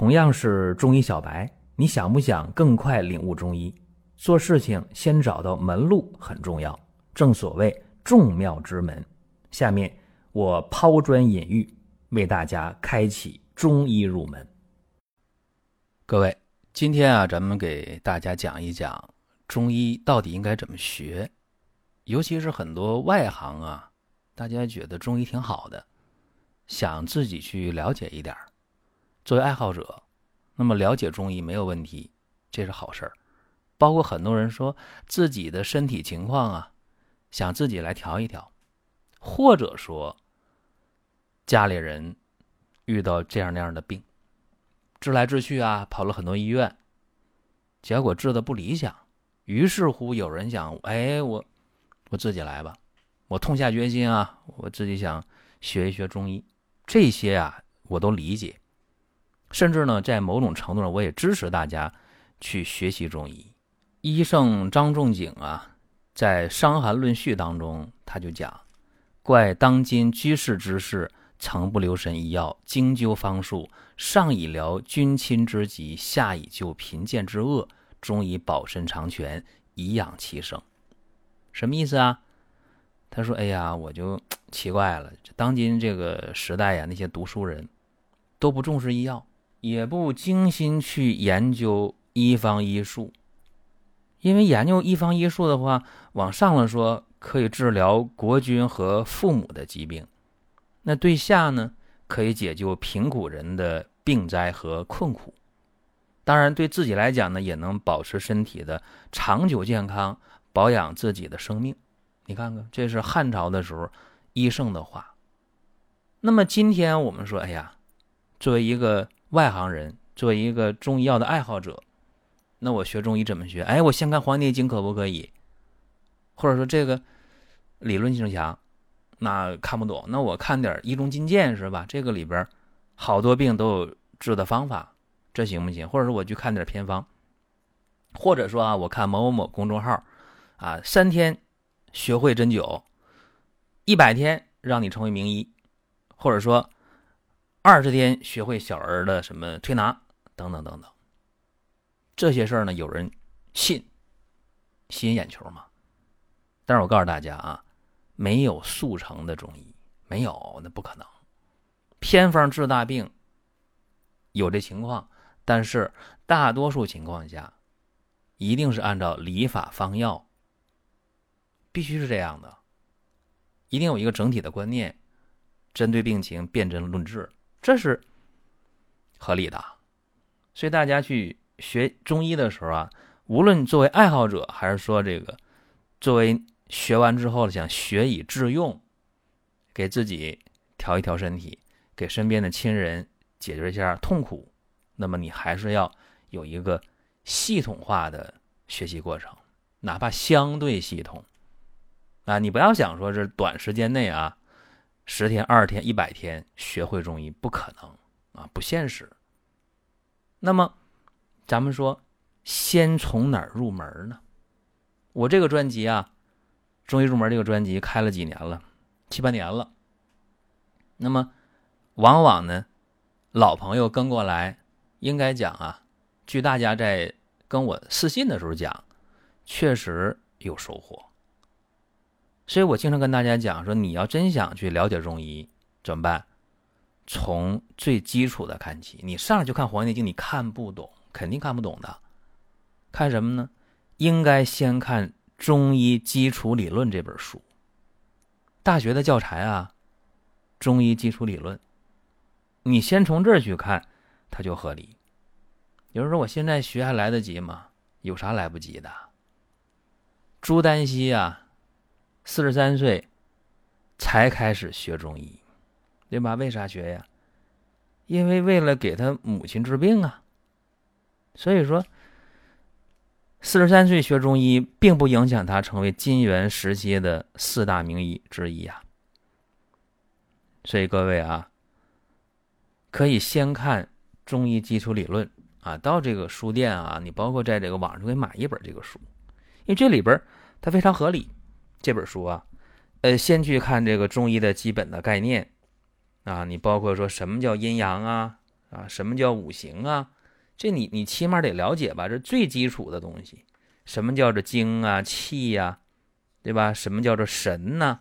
同样是中医小白，你想不想更快领悟中医？做事情先找到门路很重要，正所谓众妙之门。下面我抛砖引玉，为大家开启中医入门。各位，今天啊，咱们给大家讲一讲中医到底应该怎么学，尤其是很多外行啊，大家觉得中医挺好的，想自己去了解一点儿。作为爱好者，那么了解中医没有问题，这是好事儿。包括很多人说自己的身体情况啊，想自己来调一调，或者说家里人遇到这样那样的病，治来治去啊，跑了很多医院，结果治的不理想。于是乎，有人想，哎，我我自己来吧，我痛下决心啊，我自己想学一学中医。这些啊，我都理解。甚至呢，在某种程度上，我也支持大家去学习中医。医圣张仲景啊，在《伤寒论序》当中，他就讲：“怪当今居士之士，曾不留神医药，精究方术，上以疗君亲之疾，下以救贫贱之恶，中以保身长全，以养其生。”什么意思啊？他说：“哎呀，我就奇怪了，当今这个时代呀，那些读书人都不重视医药。”也不精心去研究医方医术，因为研究医方医术的话，往上了说可以治疗国君和父母的疾病，那对下呢可以解救贫苦人的病灾和困苦。当然，对自己来讲呢，也能保持身体的长久健康，保养自己的生命。你看看，这是汉朝的时候医圣的话。那么今天我们说，哎呀，作为一个。外行人作为一个中医药的爱好者，那我学中医怎么学？哎，我先看《黄帝内经》可不可以？或者说这个理论性强，那看不懂，那我看点《医中金鉴》是吧？这个里边好多病都有治的方法，这行不行？或者说我去看点偏方，或者说啊，我看某某某公众号，啊，三天学会针灸，一百天让你成为名医，或者说。二十天学会小儿的什么推拿等等等等，这些事儿呢，有人信，吸引眼球嘛？但是我告诉大家啊，没有速成的中医，没有，那不可能。偏方治大病有这情况，但是大多数情况下，一定是按照理法方药，必须是这样的，一定有一个整体的观念，针对病情辨证论治。这是合理的，所以大家去学中医的时候啊，无论作为爱好者，还是说这个作为学完之后想学以致用，给自己调一调身体，给身边的亲人解决一下痛苦，那么你还是要有一个系统化的学习过程，哪怕相对系统啊，你不要想说是短时间内啊。十天、二十天、一百天学会中医不可能啊，不现实。那么，咱们说，先从哪儿入门呢？我这个专辑啊，《中医入门》这个专辑开了几年了，七八年了。那么，往往呢，老朋友跟过来，应该讲啊，据大家在跟我私信的时候讲，确实有收获。所以我经常跟大家讲说，你要真想去了解中医怎么办？从最基础的看起。你上来就看《黄帝内经》，你看不懂，肯定看不懂的。看什么呢？应该先看《中医基础理论》这本书。大学的教材啊，《中医基础理论》，你先从这儿去看，它就合理。有人说我现在学还来得及吗？有啥来不及的？朱丹溪啊。四十三岁才开始学中医，对吧？为啥学呀？因为为了给他母亲治病啊。所以说，四十三岁学中医，并不影响他成为金元时期的四大名医之一呀。所以各位啊，可以先看《中医基础理论》啊，到这个书店啊，你包括在这个网上可以买一本这个书，因为这里边它非常合理。这本书啊，呃，先去看这个中医的基本的概念啊，你包括说什么叫阴阳啊，啊，什么叫五行啊？这你你起码得了解吧，这最基础的东西。什么叫做精啊气呀，对吧？什么叫做神呢？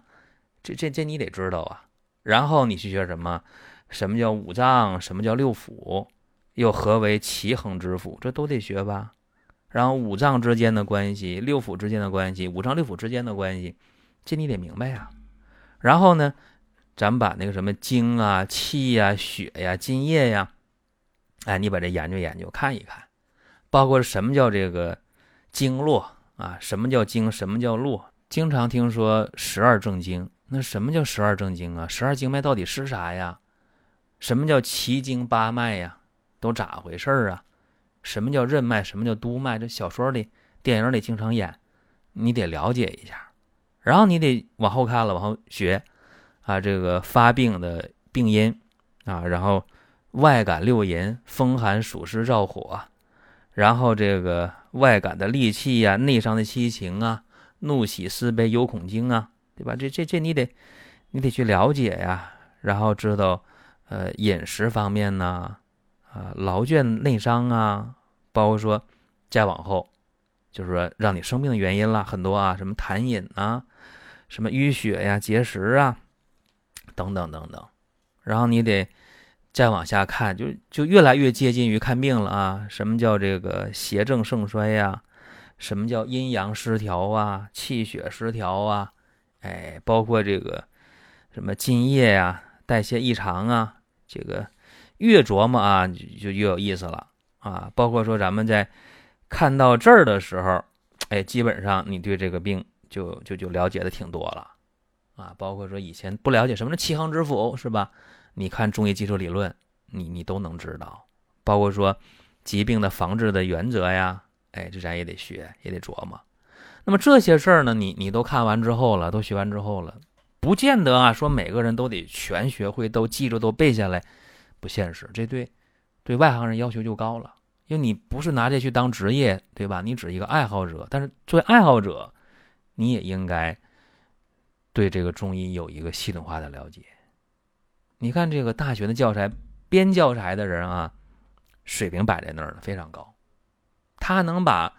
这这这你得知道啊。然后你去学什么？什么叫五脏？什么叫六腑？又何为奇恒之腑？这都得学吧。然后五脏之间的关系，六腑之间的关系，五脏六腑之间的关系，这你得明白呀。然后呢，咱们把那个什么精啊、气呀、血呀、津液呀，哎，你把这研究研究，看一看，包括什么叫这个经络啊？什么叫经？什么叫络？经常听说十二正经，那什么叫十二正经啊？十二经脉到底是啥呀？什么叫奇经八脉呀？都咋回事儿啊？什么叫任脉？什么叫督脉？这小说里、电影里经常演，你得了解一下。然后你得往后看了，往后学啊，这个发病的病因啊，然后外感六淫，风寒暑湿燥火，然后这个外感的戾气呀，内伤的七情啊，怒喜思悲忧恐惊啊，对吧？这这这你得你得去了解呀，然后知道呃饮食方面呢。啊，劳倦内伤啊，包括说再往后，就是说让你生病的原因了很多啊，什么痰饮啊，什么淤血呀、结石啊，等等等等。然后你得再往下看，就就越来越接近于看病了啊。什么叫这个邪正盛衰呀？什么叫阴阳失调啊？气血失调啊？哎，包括这个什么津液呀、代谢异常啊，这个。越琢磨啊，就越有意思了啊！包括说咱们在看到这儿的时候，哎，基本上你对这个病就就就了解的挺多了啊！包括说以前不了解什么是七横之腑是吧？你看中医基础理论，你你都能知道。包括说疾病的防治的原则呀，哎，这咱也得学，也得琢磨。那么这些事儿呢，你你都看完之后了，都学完之后了，不见得啊，说每个人都得全学会，都记住，都背下来。不现实，这对对外行人要求就高了，因为你不是拿这去当职业，对吧？你只是一个爱好者，但是作为爱好者，你也应该对这个中医有一个系统化的了解。你看这个大学的教材编教材的人啊，水平摆在那儿了，非常高，他能把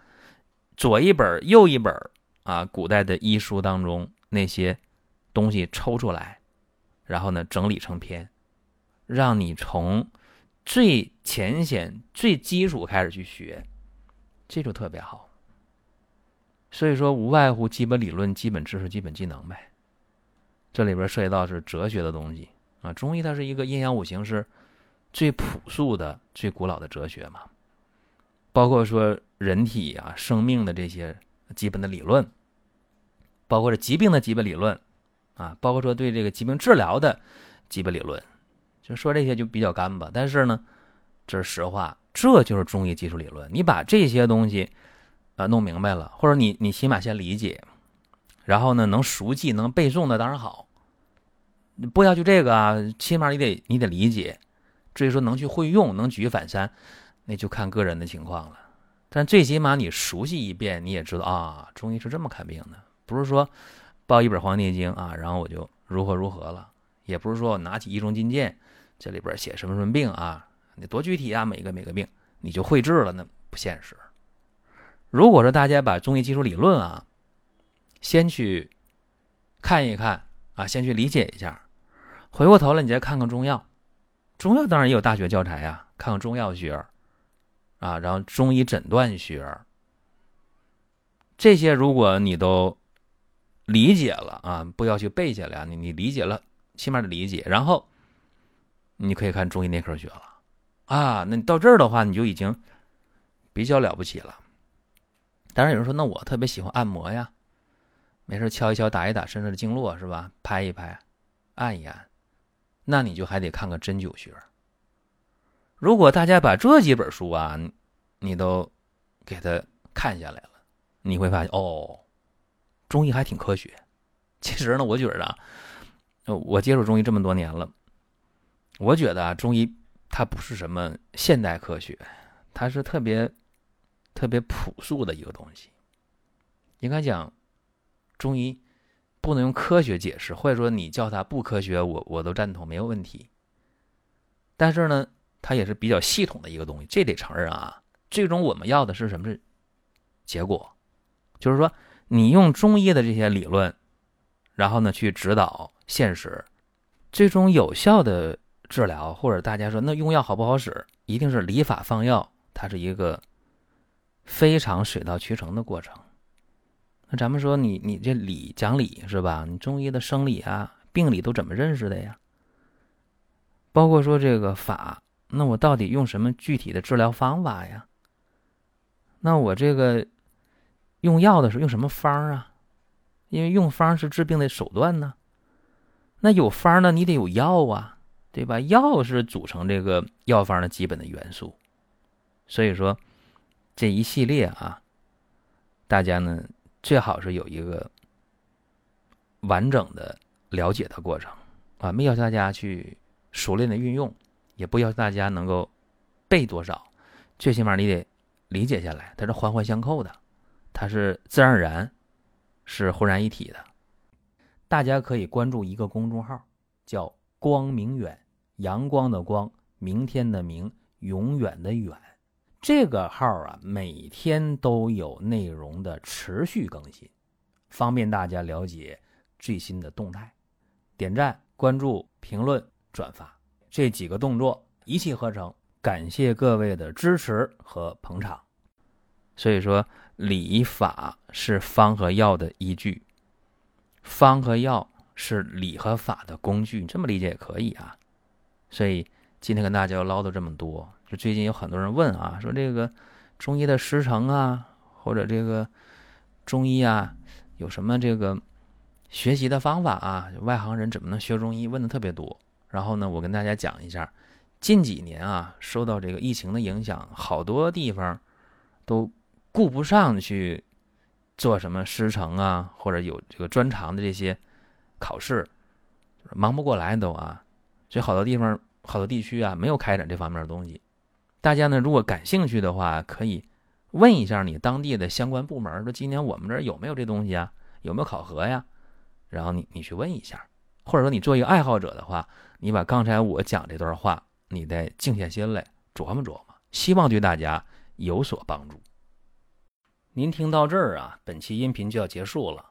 左一本右一本啊古代的医书当中那些东西抽出来，然后呢整理成篇。让你从最浅显、最基础开始去学，这就特别好。所以说，无外乎基本理论、基本知识、基本技能呗。这里边涉及到是哲学的东西啊。中医它是一个阴阳五行是最朴素的、最古老的哲学嘛。包括说人体啊、生命的这些基本的理论，包括是疾病的基本理论啊，包括说对这个疾病治疗的基本理论。就说这些就比较干吧，但是呢，这是实话，这就是中医基础理论。你把这些东西啊弄明白了，或者你你起码先理解，然后呢能熟记能背诵的当然好。不要求这个啊，起码你得你得理解。至于说能去会用能举一反三，那就看个人的情况了。但最起码你熟悉一遍，你也知道啊，中医是这么看病的，不是说抱一本《黄帝内经》啊，然后我就如何如何了，也不是说我拿起《一中金鉴》。这里边写什么什么病啊？你多具体啊？每个每个病你就绘制了，那不现实。如果说大家把中医基础理论啊，先去看一看啊，先去理解一下，回过头来你再看看中药。中药当然也有大学教材呀，看看中药学啊，然后中医诊断学这些，如果你都理解了啊，不要去背下来，你你理解了，起码得理解，然后。你可以看中医内科学了，啊，那你到这儿的话，你就已经比较了不起了。当然有人说，那我特别喜欢按摩呀，没事敲一敲、打一打身上的经络是吧？拍一拍，按一按，那你就还得看看针灸学。如果大家把这几本书啊，你都给他看下来了，你会发现哦，中医还挺科学。其实呢，我觉得啊，我接触中医这么多年了。我觉得啊，中医它不是什么现代科学，它是特别特别朴素的一个东西。应该讲，中医不能用科学解释，或者说你叫它不科学，我我都赞同，没有问题。但是呢，它也是比较系统的一个东西，这得承认啊。最终我们要的是什么？是结果，就是说你用中医的这些理论，然后呢去指导现实，最终有效的治疗，或者大家说那用药好不好使，一定是理法放药，它是一个非常水到渠成的过程。那咱们说你你这理讲理是吧？你中医的生理啊、病理都怎么认识的呀？包括说这个法，那我到底用什么具体的治疗方法呀？那我这个用药的时候用什么方啊？因为用方是治病的手段呢。那有方呢，你得有药啊，对吧？药是组成这个药方的基本的元素。所以说这一系列啊，大家呢最好是有一个完整的了解的过程啊，没要求大家去熟练的运用，也不要求大家能够背多少，最起码你得。理解下来，它是环环相扣的，它是自然而然，是浑然一体的。大家可以关注一个公众号，叫“光明远”，阳光的光，明天的明，永远的远。这个号啊，每天都有内容的持续更新，方便大家了解最新的动态。点赞、关注、评论、转发这几个动作一气呵成。感谢各位的支持和捧场。所以说，理法是方和药的依据，方和药是理和法的工具，这么理解也可以啊。所以今天跟大家唠叨这么多，就最近有很多人问啊，说这个中医的师承啊，或者这个中医啊，有什么这个学习的方法啊？外行人怎么能学中医？问的特别多。然后呢，我跟大家讲一下。近几年啊，受到这个疫情的影响，好多地方都顾不上去做什么师承啊，或者有这个专长的这些考试，忙不过来都啊。所以好多地方、好多地区啊，没有开展这方面的东西。大家呢，如果感兴趣的话，可以问一下你当地的相关部门，说今年我们这儿有没有这东西啊？有没有考核呀？然后你你去问一下，或者说你做一个爱好者的话，你把刚才我讲这段话。你再静下心来琢磨琢磨，希望对大家有所帮助。您听到这儿啊，本期音频就要结束了。